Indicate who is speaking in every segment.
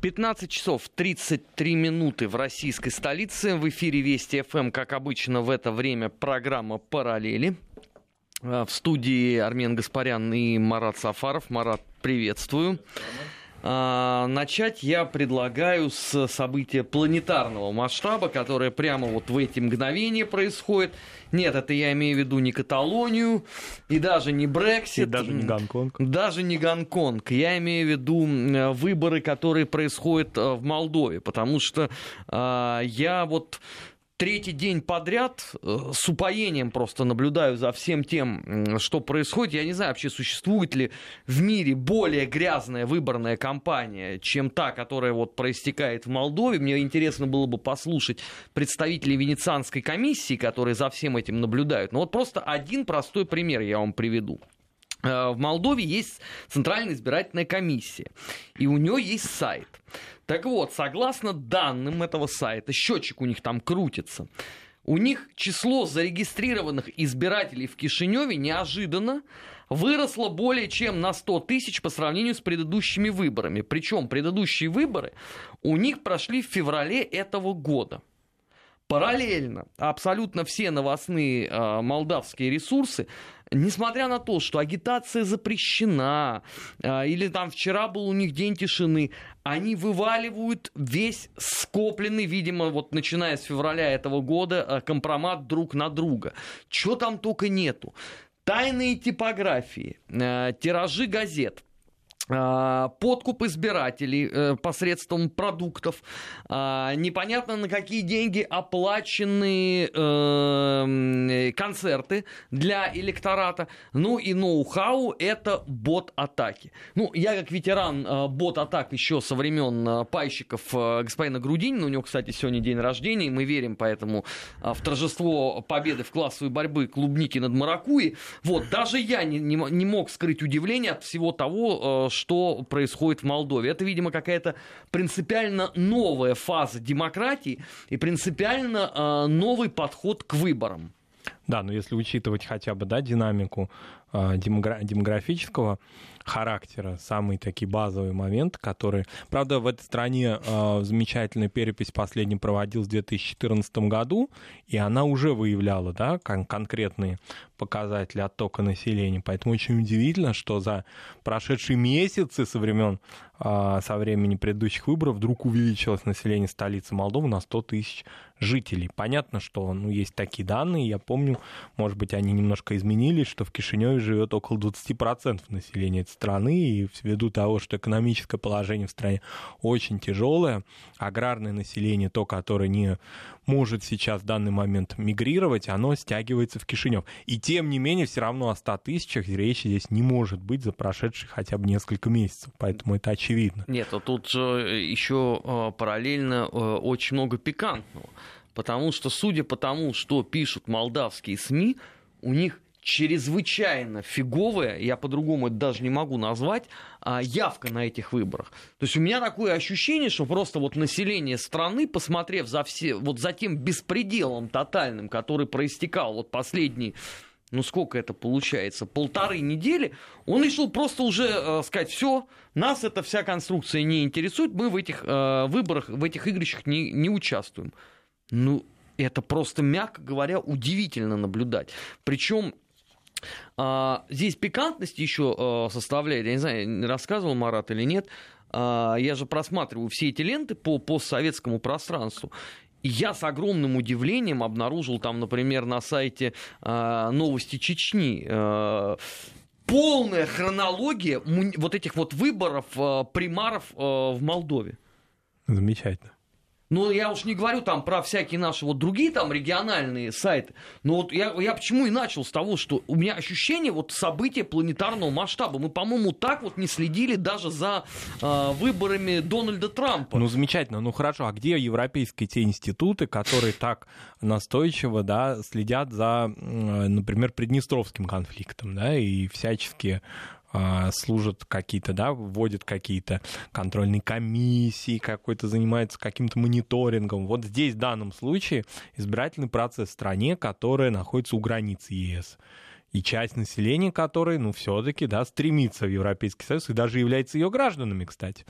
Speaker 1: 15 часов 33 минуты в российской столице. В эфире Вести ФМ, как обычно, в это время программа «Параллели». А, в студии Армен Гаспарян и Марат Сафаров. Марат, приветствую. А, начать я предлагаю с события планетарного масштаба, которое прямо вот в эти мгновения происходит. Нет, это я имею в виду не Каталонию, и даже не Брексит. И
Speaker 2: даже не Гонконг.
Speaker 1: Даже не Гонконг. Я имею в виду выборы, которые происходят э, в Молдове, потому что э, я вот третий день подряд э, с упоением просто наблюдаю за всем тем, что происходит. Я не знаю, вообще существует ли в мире более грязная выборная кампания, чем та, которая вот проистекает в Молдове. Мне интересно было бы послушать представителей Венецианской комиссии, которые за всем этим наблюдают. Но вот просто один простой пример я вам приведу. Э, в Молдове есть Центральная избирательная комиссия, и у нее есть сайт. Так вот, согласно данным этого сайта, счетчик у них там крутится. У них число зарегистрированных избирателей в Кишиневе неожиданно выросло более чем на 100 тысяч по сравнению с предыдущими выборами. Причем предыдущие выборы у них прошли в феврале этого года. Параллельно абсолютно все новостные э, молдавские ресурсы несмотря на то, что агитация запрещена, э, или там вчера был у них день тишины, они вываливают весь скопленный, видимо, вот начиная с февраля этого года, э, компромат друг на друга. Чего там только нету. Тайные типографии, э, тиражи газет – подкуп избирателей э, посредством продуктов, а, непонятно на какие деньги оплачены э, концерты для электората, ну и ноу-хау это бот-атаки. Ну, я как ветеран э, бот-атак еще со времен пайщиков господина Грудинина, у него, кстати, сегодня день рождения, и мы верим поэтому в торжество победы в классовой борьбы клубники над Маракуи. Вот, даже я не, не, не мог скрыть удивление от всего того, что происходит в Молдове. Это, видимо, какая-то принципиально новая фаза демократии и принципиально э, новый подход к выборам.
Speaker 2: Да, но если учитывать хотя бы да, динамику э, демографического характера, самые такие базовые моменты, которые... Правда, в этой стране э, замечательная перепись последний проводилась в 2014 году, и она уже выявляла да, кон- конкретные показатели оттока населения. Поэтому очень удивительно, что за прошедшие месяцы со времен а, со времени предыдущих выборов вдруг увеличилось население столицы Молдовы на 100 тысяч жителей. Понятно, что ну, есть такие данные. Я помню, может быть, они немножко изменились, что в Кишиневе живет около 20% населения этой страны. И ввиду того, что экономическое положение в стране очень тяжелое, аграрное население, то, которое не может сейчас в данный момент мигрировать, оно стягивается в Кишинев. И тем не менее, все равно о 100 тысячах речи здесь не может быть за прошедшие хотя бы несколько месяцев. Поэтому это очевидно.
Speaker 1: Нет, а тут же еще а, параллельно а, очень много пикантного. Потому что, судя по тому, что пишут молдавские СМИ, у них чрезвычайно фиговая, я по-другому это даже не могу назвать, а, явка на этих выборах. То есть у меня такое ощущение, что просто вот население страны, посмотрев за все, вот за тем беспределом тотальным, который проистекал вот последние ну сколько это получается, полторы недели, он решил просто уже э, сказать, все, нас эта вся конструкция не интересует, мы в этих э, выборах, в этих игрищах не, не участвуем. Ну, это просто, мягко говоря, удивительно наблюдать. Причем здесь пикантность еще а, составляет, я не знаю, рассказывал Марат или нет, а, я же просматриваю все эти ленты по постсоветскому пространству, я с огромным удивлением обнаружил там, например, на сайте э, новости Чечни э, полная хронология вот этих вот выборов э, примаров э, в Молдове.
Speaker 2: Замечательно.
Speaker 1: Ну, я уж не говорю там про всякие наши вот другие там региональные сайты. Но вот я, я почему и начал с того, что у меня ощущение вот события планетарного масштаба. Мы, по-моему, так вот не следили даже за э, выборами Дональда Трампа.
Speaker 2: Ну, замечательно. Ну, хорошо. А где европейские те институты, которые так настойчиво, да, следят за, например, Приднестровским конфликтом, да, и всячески а, служат какие-то, да, вводят какие-то контрольные комиссии, какой-то занимается каким-то мониторингом. Вот здесь в данном случае избирательный процесс в стране, которая находится у границ ЕС. и часть населения которой, ну, все-таки, да, стремится в Европейский Союз и даже является ее гражданами, кстати.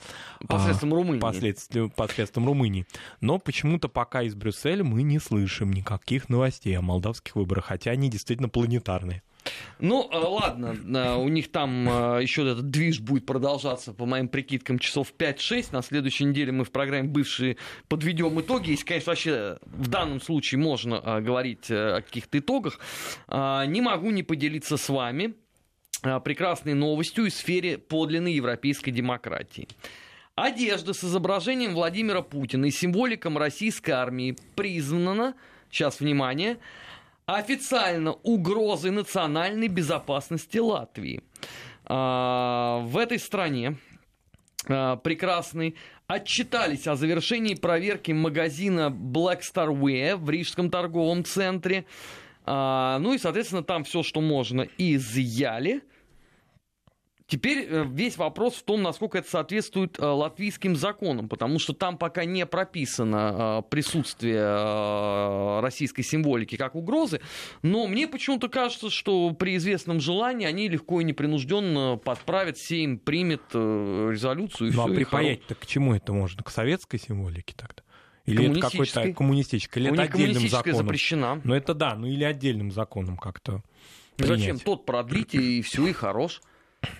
Speaker 1: Посредством а, Румынии.
Speaker 2: Посредством, посредством Румынии. Но почему-то пока из Брюсселя мы не слышим никаких новостей о молдавских выборах, хотя они действительно планетарные.
Speaker 1: Ну, э, ладно, э, у них там э, еще этот движ будет продолжаться, по моим прикидкам, часов 5-6. На следующей неделе мы в программе «Бывшие» подведем итоги. Если, конечно, вообще в данном случае можно говорить о каких-то итогах. Не могу не поделиться с вами прекрасной новостью из сферы подлинной европейской демократии. Одежда с изображением Владимира Путина и символиком российской армии признана, сейчас внимание, официально угрозой национальной безопасности Латвии. А, в этой стране а, прекрасный отчитались о завершении проверки магазина Black Star Wear в Рижском торговом центре. А, ну и, соответственно, там все, что можно, изъяли. Теперь э, весь вопрос в том, насколько это соответствует э, латвийским законам, потому что там пока не прописано э, присутствие российской символики как угрозы, но мне почему-то кажется, что при известном желании они легко и непринужденно подправят, Сейм примет резолюцию. И
Speaker 2: ну
Speaker 1: все,
Speaker 2: а припаять-то к чему это можно? К советской символике тогда? Или это какой-то коммунистический? Или это отдельным законом?
Speaker 1: запрещена.
Speaker 2: Ну это да, ну или отдельным законом как-то.
Speaker 1: Зачем? Тот продлите, и все, и хорош.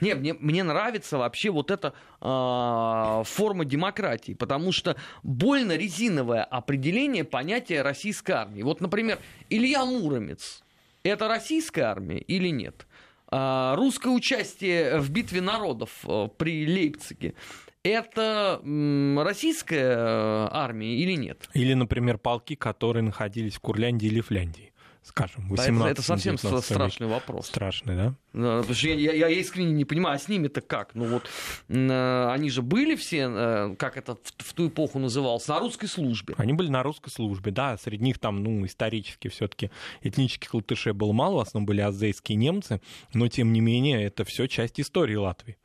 Speaker 1: Не, мне, мне нравится вообще вот эта э, форма демократии, потому что больно резиновое определение понятия российской армии. Вот, например, Илья Муромец – это российская армия или нет? Э, русское участие в битве народов э, при Лейпциге это российская армия или нет?
Speaker 2: Или, например, полки, которые находились в Курляндии или Фляндии скажем, 18
Speaker 1: Это, это совсем страшный вопрос.
Speaker 2: Страшный, да?
Speaker 1: Потому что я, я, я искренне не понимаю, а с ними-то как? Ну вот, э, они же были все, э, как это в, в ту эпоху называлось, на русской службе.
Speaker 2: Они были на русской службе, да. Среди них там, ну, исторически все таки этнических латышей было мало, в основном были азейские немцы, но, тем не менее, это все часть истории Латвии.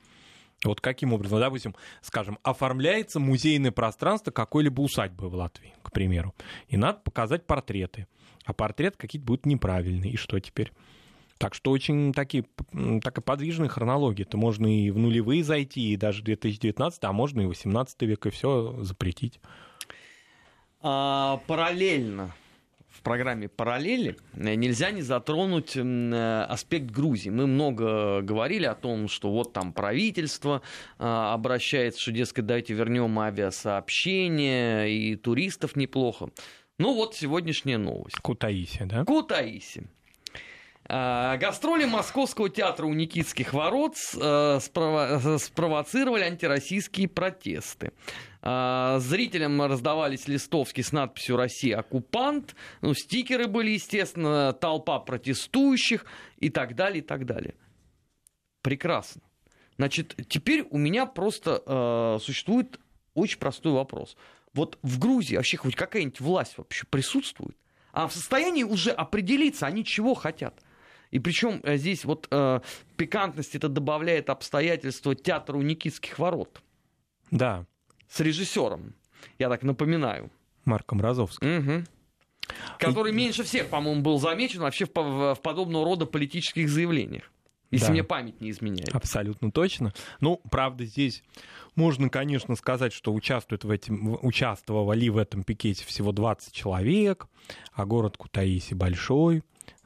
Speaker 2: Вот каким образом, допустим, скажем, оформляется музейное пространство какой-либо усадьбы в Латвии, к примеру, и надо показать портреты а портрет какие-то будут неправильные. И что теперь? Так что очень такие, такая подвижная хронология. Это можно и в нулевые зайти, и даже 2019, а можно и 18 век, и все запретить.
Speaker 1: А, параллельно в программе «Параллели» нельзя не затронуть аспект Грузии. Мы много говорили о том, что вот там правительство а, обращается, что, дескать, давайте вернем авиасообщение, и туристов неплохо. Ну вот сегодняшняя новость.
Speaker 2: Кутаиси, да?
Speaker 1: Кутаиси. А, гастроли Московского театра у Никитских ворот э, спровоцировали антироссийские протесты. А, зрителям раздавались листовки с надписью «Россия оккупант», ну, стикеры были, естественно, толпа протестующих и так далее, и так далее. Прекрасно. Значит, теперь у меня просто э, существует очень простой вопрос – вот в Грузии вообще хоть какая-нибудь власть вообще присутствует? А в состоянии уже определиться, они чего хотят? И причем э, здесь вот э, пикантность это добавляет обстоятельства театра у Никитских ворот.
Speaker 2: Да.
Speaker 1: С режиссером, я так напоминаю.
Speaker 2: Марком Розовским.
Speaker 1: Угу. Который И... меньше всех, по-моему, был замечен вообще в, в, в подобного рода политических заявлениях. Если да. мне память не изменяет.
Speaker 2: Абсолютно точно. Ну, правда, здесь можно, конечно, сказать, что участвует в этим, участвовали в этом пикете всего 20 человек, а город Кутаиси большой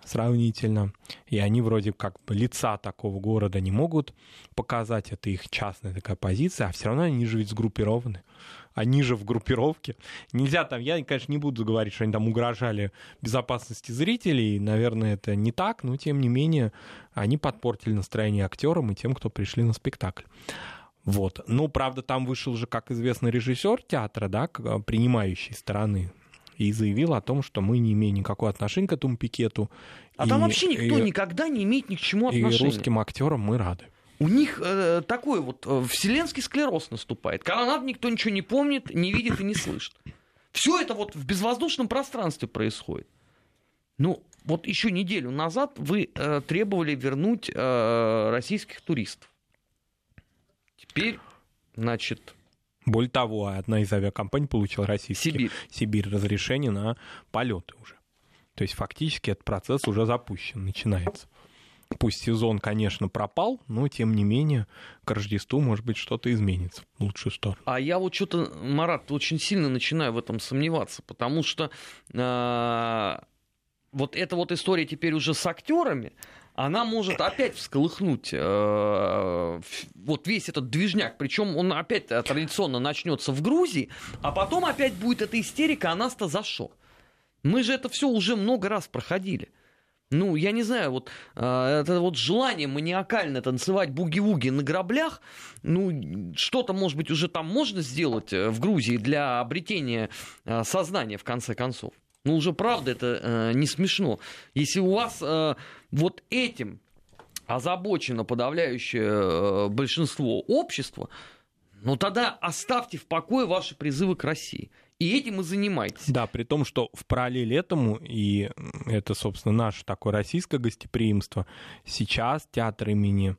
Speaker 2: сравнительно, и они вроде как лица такого города не могут показать, это их частная такая позиция, а все равно они же ведь сгруппированы. Они же в группировке. Нельзя там, я, конечно, не буду говорить, что они там угрожали безопасности зрителей, наверное, это не так, но тем не менее они подпортили настроение актерам и тем, кто пришли на спектакль. Вот. Ну, правда, там вышел же, как известно, режиссер театра, да, принимающей стороны, и заявил о том, что мы не имеем никакого отношения к этому пикету.
Speaker 1: А и, там вообще никто и, никогда не имеет ни к чему отношения.
Speaker 2: И русским актерам мы рады.
Speaker 1: У них э, такой вот э, вселенский склероз наступает. Когда надо, никто ничего не помнит, не видит и не слышит. Все это вот в безвоздушном пространстве происходит. Ну, вот еще неделю назад вы э, требовали вернуть э, российских туристов. Теперь, значит...
Speaker 2: Более того, одна из авиакомпаний получила российский Сибирь. Сибирь разрешение на полеты уже. То есть фактически этот процесс уже запущен, начинается. Пусть сезон, конечно, пропал, но тем не менее к Рождеству, может быть, что-то изменится в лучшую сторону.
Speaker 1: А я вот что-то, Марат, очень сильно начинаю в этом сомневаться, потому что э, вот эта вот история теперь уже с актерами, она может опять всколыхнуть э, вот весь этот движняк. Причем он опять традиционно начнется в Грузии, а потом опять будет эта истерика, а нас-то за что? Мы же это все уже много раз проходили. Ну, я не знаю, вот э, это вот желание маниакально танцевать буги-вуги на граблях, ну, что-то, может быть, уже там можно сделать э, в Грузии для обретения э, сознания, в конце концов. Ну, уже правда это э, не смешно. Если у вас э, вот этим озабочено подавляющее э, большинство общества, ну тогда оставьте в покое ваши призывы к России. И этим и занимайтесь.
Speaker 2: Да, при том, что в параллель этому, и это, собственно, наше такое российское гостеприимство, сейчас театр имени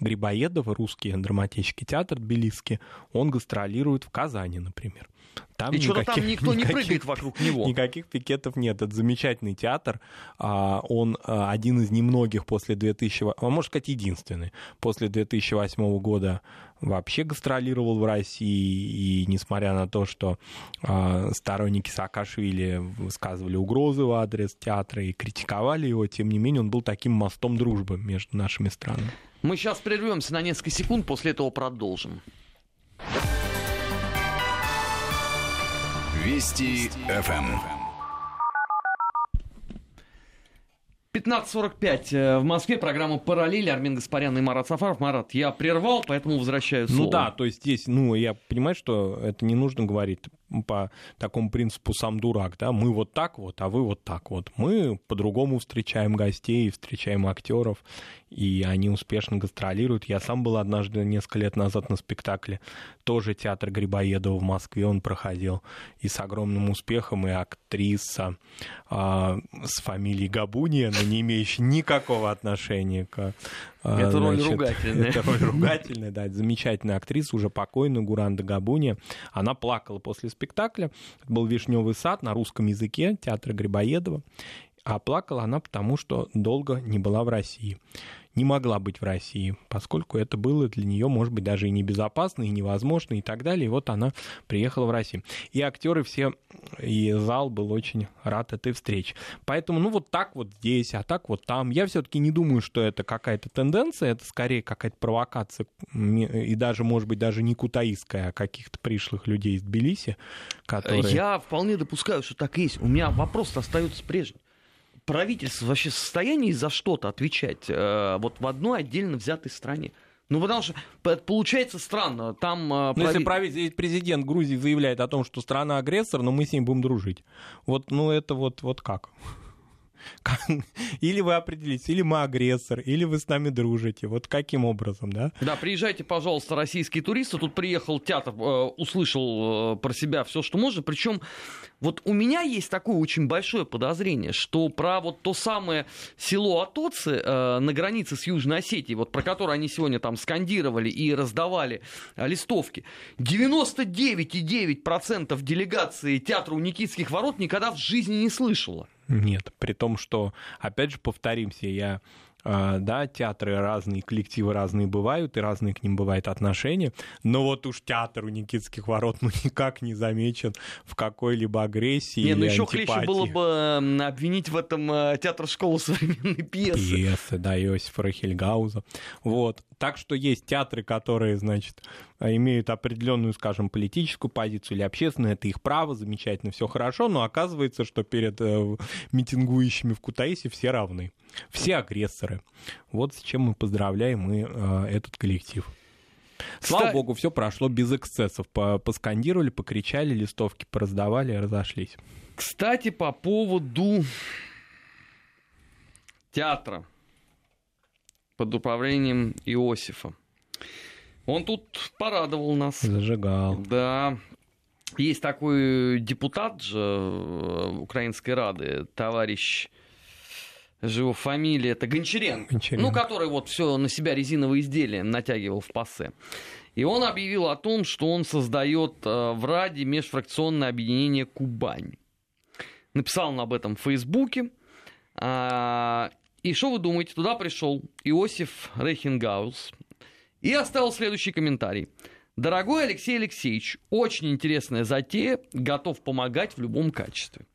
Speaker 2: Грибоедова, русский драматический театр Тбилисский, он гастролирует в Казани, например.
Speaker 1: Там и что-то там никто не прыгает вокруг него.
Speaker 2: Никаких пикетов нет. Это замечательный театр. А, он а, один из немногих после 2000... А можно сказать, единственный. После 2008 года вообще гастролировал в России. И несмотря на то, что сторонники Саакашвили высказывали угрозы в адрес театра и критиковали его, тем не менее он был таким мостом дружбы между нашими странами.
Speaker 1: Мы сейчас прервемся на несколько секунд, после этого продолжим.
Speaker 3: Вести ФМ.
Speaker 1: 15.45 э, в Москве, программа «Параллель», Армин Гаспарян и Марат Сафаров. Марат, я прервал, поэтому возвращаю ну
Speaker 2: слово. Ну да, то есть здесь, ну, я понимаю, что это не нужно говорить по такому принципу «сам дурак», да, мы вот так вот, а вы вот так вот. Мы по-другому встречаем гостей, встречаем актеров, и они успешно гастролируют. Я сам был однажды несколько лет назад на спектакле, тоже театр Грибоедова в Москве он проходил, и с огромным успехом, и актриса а, с фамилией Габуния, но не имеющая никакого отношения к
Speaker 1: это роль значит, ругательная.
Speaker 2: Это роль ругательная, да. Замечательная актриса, уже покойная, Гуранда Габуни. Она плакала после спектакля. Это был «Вишневый сад» на русском языке театра Грибоедова. А плакала она потому, что долго не была в России не могла быть в России, поскольку это было для нее, может быть, даже и небезопасно, и невозможно, и так далее. И вот она приехала в Россию. И актеры все, и зал был очень рад этой встрече. Поэтому, ну, вот так вот здесь, а так вот там. Я все-таки не думаю, что это какая-то тенденция, это скорее какая-то провокация, и даже, может быть, даже не кутаистская, а каких-то пришлых людей из Тбилиси, которые...
Speaker 1: Я вполне допускаю, что так и есть. У меня вопрос остается прежним правительство вообще в состоянии за что-то отвечать э, вот в одной отдельно взятой стране? Ну, потому что получается странно. Там,
Speaker 2: э, ну, если правитель, президент Грузии заявляет о том, что страна агрессор, но мы с ним будем дружить. Вот, ну, это вот, вот как? Или вы определитесь, или мы агрессор, или вы с нами дружите. Вот каким образом, да?
Speaker 1: Да, приезжайте, пожалуйста, российские туристы. Тут приехал театр, э, услышал э, про себя все, что можно. Причем вот у меня есть такое очень большое подозрение, что про вот то самое село Атоцы э, на границе с Южной Осетией, вот про которое они сегодня там скандировали и раздавали э, листовки, 99,9% делегации театра у Никитских ворот никогда в жизни не слышала.
Speaker 2: Нет, при том, что, опять же, повторимся, я а, да, театры разные, коллективы разные бывают, и разные к ним бывают отношения, но вот уж театр у Никитских ворот ну никак не замечен в какой-либо агрессии Не, ну еще
Speaker 1: хлеще было бы обвинить в этом э, театр школы современной пьесы.
Speaker 2: Пьесы, да, Иосифа Рахельгауза. Вот. Так что есть театры, которые, значит, имеют определенную, скажем, политическую позицию или общественную, это их право, замечательно, все хорошо, но оказывается, что перед э, митингующими в Кутаисе все равны, все агрессоры. Вот с чем мы поздравляем мы э, этот коллектив. Слава Ста... богу, все прошло без эксцессов. Поскандировали, покричали, листовки пораздавали разошлись.
Speaker 1: Кстати, по поводу театра под управлением Иосифа. Он тут порадовал нас.
Speaker 2: Зажигал.
Speaker 1: Да. Есть такой депутат же э, Украинской Рады, товарищ же его фамилия, это Гончаренко, Гончаренко, ну, который вот все на себя резиновые изделия натягивал в пассе. И он объявил о том, что он создает э, в Раде межфракционное объединение «Кубань». Написал он об этом в Фейсбуке. И что вы думаете, туда пришел Иосиф Рейхенгаус и оставил следующий комментарий. Дорогой Алексей Алексеевич, очень интересная затея, готов помогать в любом качестве.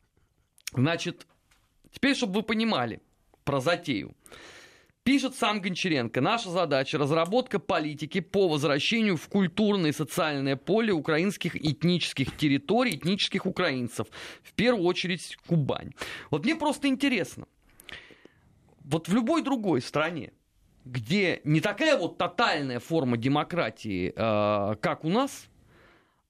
Speaker 1: Значит, теперь, чтобы вы понимали про затею. Пишет сам Гончаренко. Наша задача – разработка политики по возвращению в культурное и социальное поле украинских этнических территорий, этнических украинцев. В первую очередь Кубань. Вот мне просто интересно. Вот в любой другой стране, где не такая вот тотальная форма демократии, э, как у нас,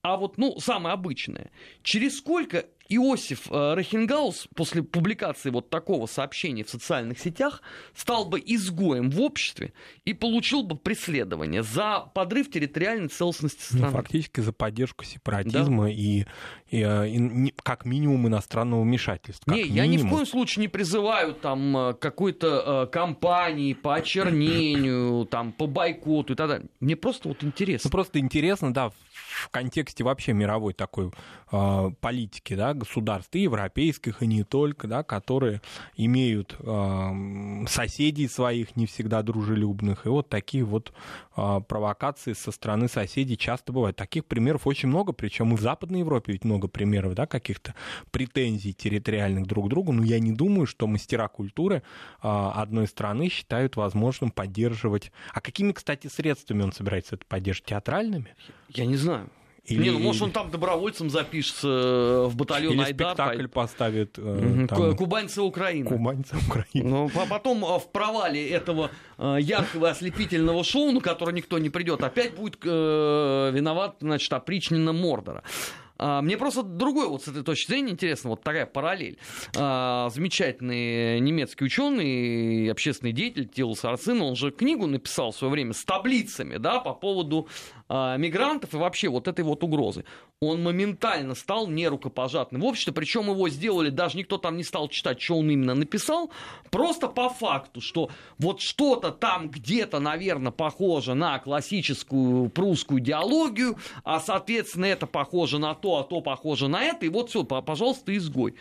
Speaker 1: а вот, ну, самая обычная, через сколько Иосиф э, Рахенгаус после публикации вот такого сообщения в социальных сетях стал бы изгоем в обществе и получил бы преследование за подрыв территориальной целостности ну, страны.
Speaker 2: Ну, фактически за поддержку сепаратизма да. и, и, э, и, как минимум иностранного вмешательства.
Speaker 1: Не,
Speaker 2: минимум.
Speaker 1: я ни в коем случае не призываю там э, какой-то э, кампании по очернению, там по бойкоту и так далее. Мне просто вот интересно.
Speaker 2: Ну, просто интересно, да, в контексте вообще мировой такой э, политики, да, государств, и европейских, и не только, да, которые имеют э, соседей своих не всегда дружелюбных, и вот такие вот э, провокации со стороны соседей часто бывают. Таких примеров очень много, причем и в Западной Европе ведь много примеров, да, каких-то претензий территориальных друг к другу, но я не думаю, что мастера культуры э, одной страны считают возможным поддерживать. А какими, кстати, средствами он собирается это поддерживать? Театральными?
Speaker 1: Я не знаю. Или... Не, ну может он там добровольцем запишется э, в батальон
Speaker 2: Или
Speaker 1: Айдар.
Speaker 2: спектакль поставит.
Speaker 1: Э, там... Кубанцы Украины.
Speaker 2: Кубанцы Украины.
Speaker 1: Ну, а потом э, в провале этого э, яркого ослепительного шоу, на которое никто не придет, опять будет э, виноват, значит, опричнина Мордора. А, мне просто другой вот с этой точки зрения интересно, вот такая параллель. А, замечательный немецкий ученый общественный деятель Тил Сарцин, он же книгу написал в свое время с таблицами, да, по поводу а, мигрантов и вообще вот этой вот угрозы. Он моментально стал нерукопожатным в обществе, причем его сделали, даже никто там не стал читать, что он именно написал, просто по факту, что вот что-то там где-то, наверное, похоже на классическую прусскую идеологию, а, соответственно, это похоже на то, а то похоже на это, и вот все, пожалуйста, изгой.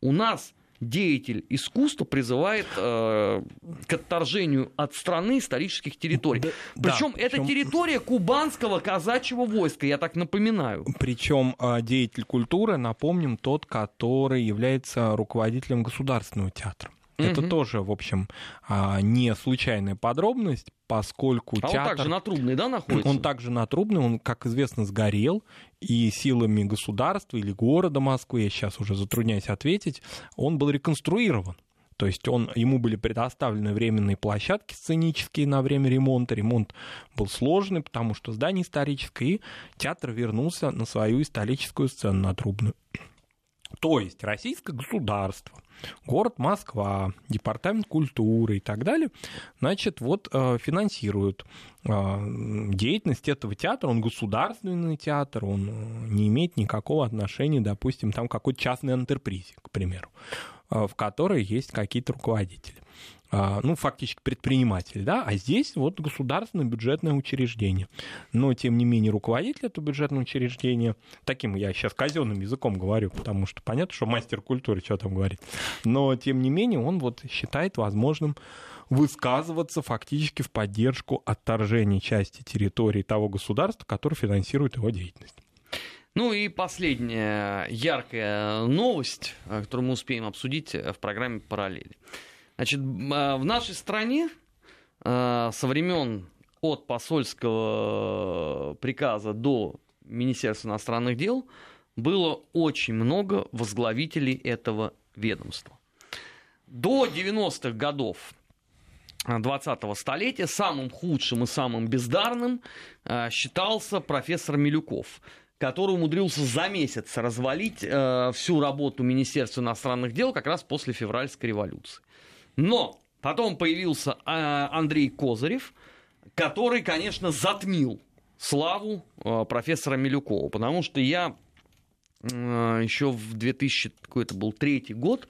Speaker 1: У нас деятель искусства призывает э, к отторжению от страны исторических территорий. Да, Причем да, это причем... территория кубанского казачьего войска, я так напоминаю.
Speaker 2: Причем э, деятель культуры, напомним, тот, который является руководителем государственного театра. Это тоже, в общем, а, не случайная подробность, поскольку а театр...
Speaker 1: он также на Трубной, да, находится?
Speaker 2: Он также на Трубной, он, как известно, сгорел, и силами государства или города Москвы, я сейчас уже затрудняюсь ответить, он был реконструирован. То есть он, ему были предоставлены временные площадки сценические на время ремонта. Ремонт был сложный, потому что здание историческое, и театр вернулся на свою историческую сцену на Трубную. То есть российское государство, город Москва, департамент культуры и так далее, значит, вот э, финансируют э, деятельность этого театра. Он государственный театр, он э, не имеет никакого отношения, допустим, там какой-то частной антрепризе, к примеру, в которой есть какие-то руководители. А, ну, фактически предприниматель, да, а здесь вот государственное бюджетное учреждение. Но, тем не менее, руководитель этого бюджетного учреждения, таким я сейчас казенным языком говорю, потому что понятно, что мастер культуры что там говорит, но, тем не менее, он вот считает возможным высказываться фактически в поддержку отторжения части территории того государства, которое финансирует его деятельность.
Speaker 1: Ну и последняя яркая новость, которую мы успеем обсудить в программе «Параллели». Значит, а, в нашей стране а, со времен от посольского приказа до Министерства иностранных дел было очень много возглавителей этого ведомства. До 90-х годов 20-го столетия самым худшим и самым бездарным а, считался профессор Милюков, который умудрился за месяц развалить всю работу Министерства иностранных дел как раз после февральской революции. Но потом появился а, Андрей Козырев, который, конечно, затмил славу а, профессора Милюкова, потому что я а, еще в 2000, какой это был, третий год,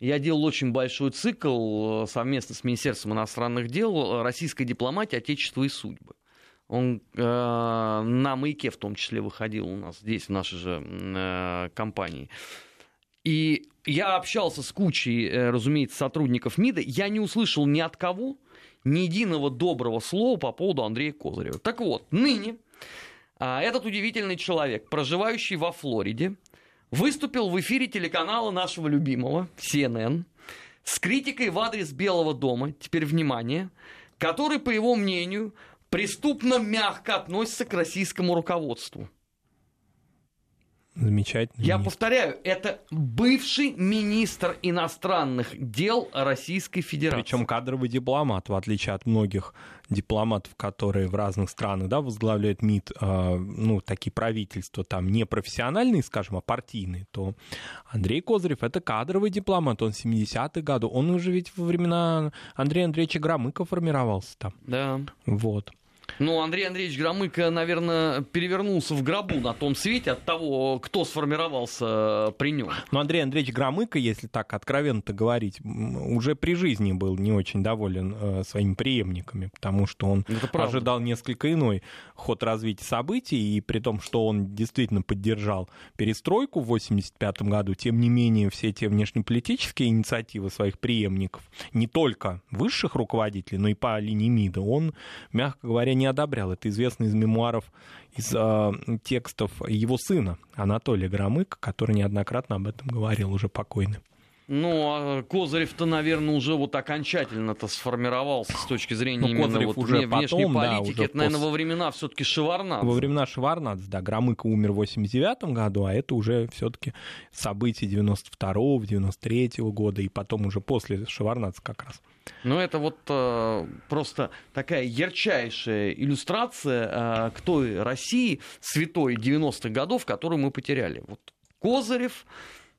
Speaker 1: я делал очень большой цикл совместно с Министерством иностранных дел «Российская дипломатия, Отечество и судьбы». Он э, на маяке в том числе выходил у нас здесь, в нашей же э, компании. И я общался с кучей, э, разумеется, сотрудников МИДа, я не услышал ни от кого ни единого доброго слова по поводу Андрея Козырева. Так вот, ныне а, этот удивительный человек, проживающий во Флориде, выступил в эфире телеканала нашего любимого, CNN, с критикой в адрес Белого дома, теперь внимание, который, по его мнению, преступно мягко относится к российскому руководству.
Speaker 2: Замечательно.
Speaker 1: Я повторяю, это бывший министр иностранных дел Российской Федерации.
Speaker 2: Причем кадровый дипломат, в отличие от многих дипломатов, которые в разных странах да, возглавляют МИД, э, ну, такие правительства там не профессиональные, скажем, а партийные, то Андрей Козырев — это кадровый дипломат, он 70-х годов, он уже ведь во времена Андрея Андреевича Громыка формировался там.
Speaker 1: Да.
Speaker 2: Вот.
Speaker 1: Ну, Андрей Андреевич Громыко, наверное, перевернулся в гробу на том свете от того, кто сформировался при нем.
Speaker 2: Ну, Андрей Андреевич Громыко, если так откровенно-то говорить, уже при жизни был не очень доволен э, своими преемниками, потому что он ожидал несколько иной ход развития событий, и при том, что он действительно поддержал перестройку в 1985 году, тем не менее все те внешнеполитические инициативы своих преемников, не только высших руководителей, но и по линии МИДа, он, мягко говоря, не одобрял. Это известно из мемуаров, из э, текстов его сына Анатолия Громыка, который неоднократно об этом говорил, уже покойный.
Speaker 1: Ну, а Козырев-то, наверное, уже вот окончательно-то сформировался с точки зрения ну, именно вот уже внешней потом, политики. Да, Это, наверное, пос... во времена все-таки Шеварнадзе.
Speaker 2: Во времена Шеварнадзе, да. Громыко умер в 89 году, а это уже все-таки события 92-го, 93-го года, и потом уже после Шеварнадзе как раз.
Speaker 1: Ну, это вот э, просто такая ярчайшая иллюстрация э, к той России святой 90-х годов, которую мы потеряли. Вот Козырев,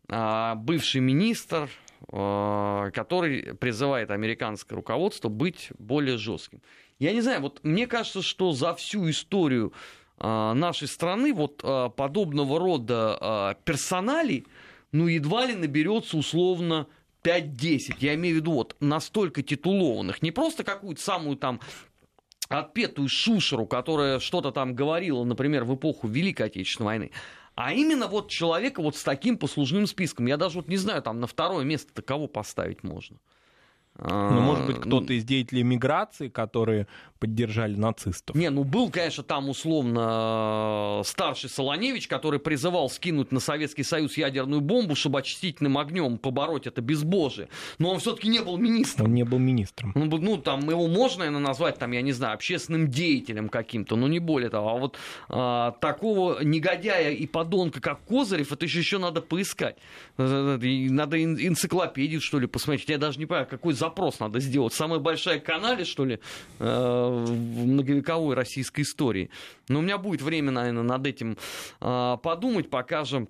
Speaker 1: бывший министр, э, который призывает американское руководство быть более жестким. Я не знаю, вот мне кажется, что за всю историю э, нашей страны вот подобного рода персоналей, ну, едва ли наберется условно 5-10, я имею в виду вот настолько титулованных, не просто какую-то самую там отпетую шушеру, которая что-то там говорила, например, в эпоху Великой Отечественной войны, а именно вот человека вот с таким послужным списком. Я даже вот не знаю, там на второе место кого поставить можно.
Speaker 2: Ну, может быть, кто-то из деятелей миграции, которые поддержали нацистов.
Speaker 1: Не, ну был, конечно, там условно э, старший Солоневич, который призывал скинуть на Советский Союз ядерную бомбу, чтобы очистительным огнем побороть это безбожие. Но он все-таки не был министром.
Speaker 2: Он не был министром.
Speaker 1: Ну, ну, там его можно, наверное, назвать, там, я не знаю, общественным деятелем каким-то, но не более того. А вот а, такого негодяя и подонка, как Козырев, это еще, еще надо поискать. Надо энциклопедию, что ли, посмотреть. Я даже не понимаю, какой запрос надо сделать. Самая большая канале, что ли, э, в многовековой российской истории. Но у меня будет время, наверное, над этим а, подумать, пока же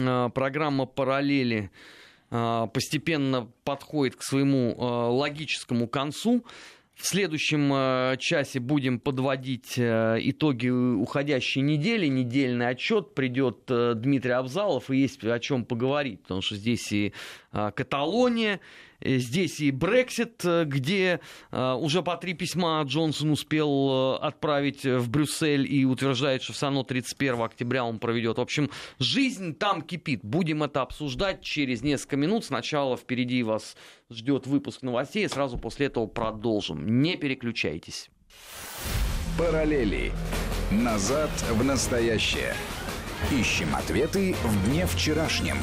Speaker 1: а, программа «Параллели» постепенно подходит к своему логическому концу. В следующем часе будем подводить итоги уходящей недели. Недельный отчет придет Дмитрий Абзалов, и есть о чем поговорить, потому что здесь и Каталония, Э, здесь и Брексит, э, где э, уже по три письма Джонсон успел отправить в Брюссель и утверждает, что все равно 31 октября он проведет. В общем, жизнь там кипит. Будем это обсуждать через несколько минут. Сначала впереди вас ждет выпуск новостей, и сразу после этого продолжим. Не переключайтесь.
Speaker 3: Параллели. Назад в настоящее. Ищем ответы в дне вчерашнем.